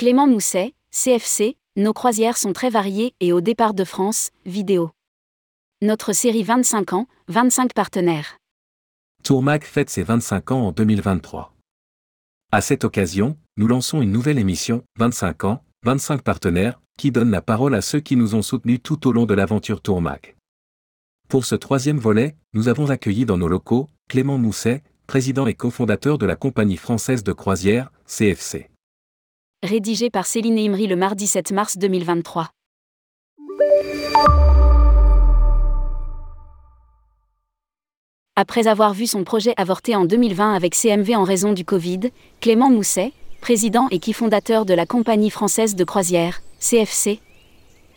Clément Mousset, CFC, nos croisières sont très variées et au départ de France, vidéo. Notre série 25 ans, 25 partenaires. Tourmac fête ses 25 ans en 2023. À cette occasion, nous lançons une nouvelle émission, 25 ans, 25 partenaires, qui donne la parole à ceux qui nous ont soutenus tout au long de l'aventure Tourmac. Pour ce troisième volet, nous avons accueilli dans nos locaux Clément Mousset, président et cofondateur de la compagnie française de croisière, CFC. Rédigé par Céline Imri le mardi 7 mars 2023. Après avoir vu son projet avorter en 2020 avec CMV en raison du Covid, Clément Mousset, président et qui fondateur de la compagnie française de croisière, CFC,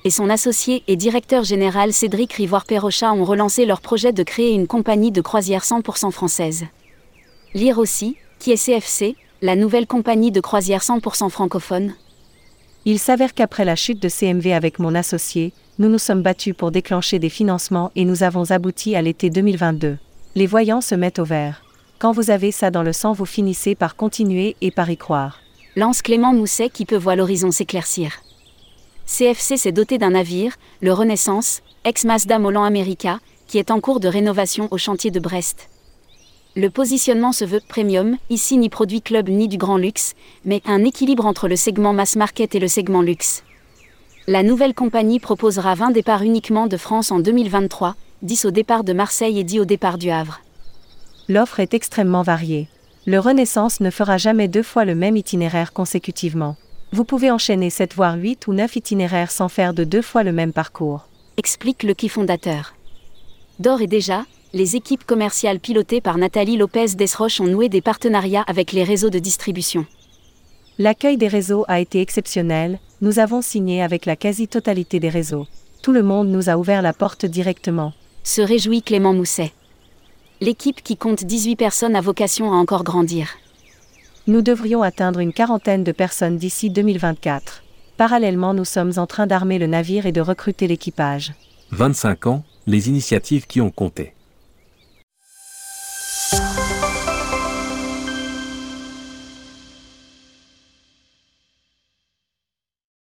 et son associé et directeur général Cédric Rivoire-Perrochat ont relancé leur projet de créer une compagnie de croisière 100% française. Lire aussi, qui est CFC, la nouvelle compagnie de croisière 100% francophone Il s'avère qu'après la chute de CMV avec mon associé, nous nous sommes battus pour déclencher des financements et nous avons abouti à l'été 2022. Les voyants se mettent au vert. Quand vous avez ça dans le sang, vous finissez par continuer et par y croire. Lance Clément Mousset qui peut voir l'horizon s'éclaircir. CFC s'est doté d'un navire, le Renaissance, ex-Mazda Molan America, qui est en cours de rénovation au chantier de Brest. Le positionnement se veut premium, ici ni produit club ni du grand luxe, mais un équilibre entre le segment mass market et le segment luxe. La nouvelle compagnie proposera 20 départs uniquement de France en 2023, 10 au départ de Marseille et 10 au départ du Havre. L'offre est extrêmement variée. Le Renaissance ne fera jamais deux fois le même itinéraire consécutivement. Vous pouvez enchaîner 7 voire 8 ou 9 itinéraires sans faire de deux fois le même parcours. Explique le qui fondateur. D'or et déjà, les équipes commerciales pilotées par Nathalie Lopez Desroches ont noué des partenariats avec les réseaux de distribution. L'accueil des réseaux a été exceptionnel, nous avons signé avec la quasi-totalité des réseaux. Tout le monde nous a ouvert la porte directement se réjouit Clément Mousset. L'équipe qui compte 18 personnes a vocation à encore grandir. Nous devrions atteindre une quarantaine de personnes d'ici 2024. Parallèlement, nous sommes en train d'armer le navire et de recruter l'équipage. 25 ans, les initiatives qui ont compté.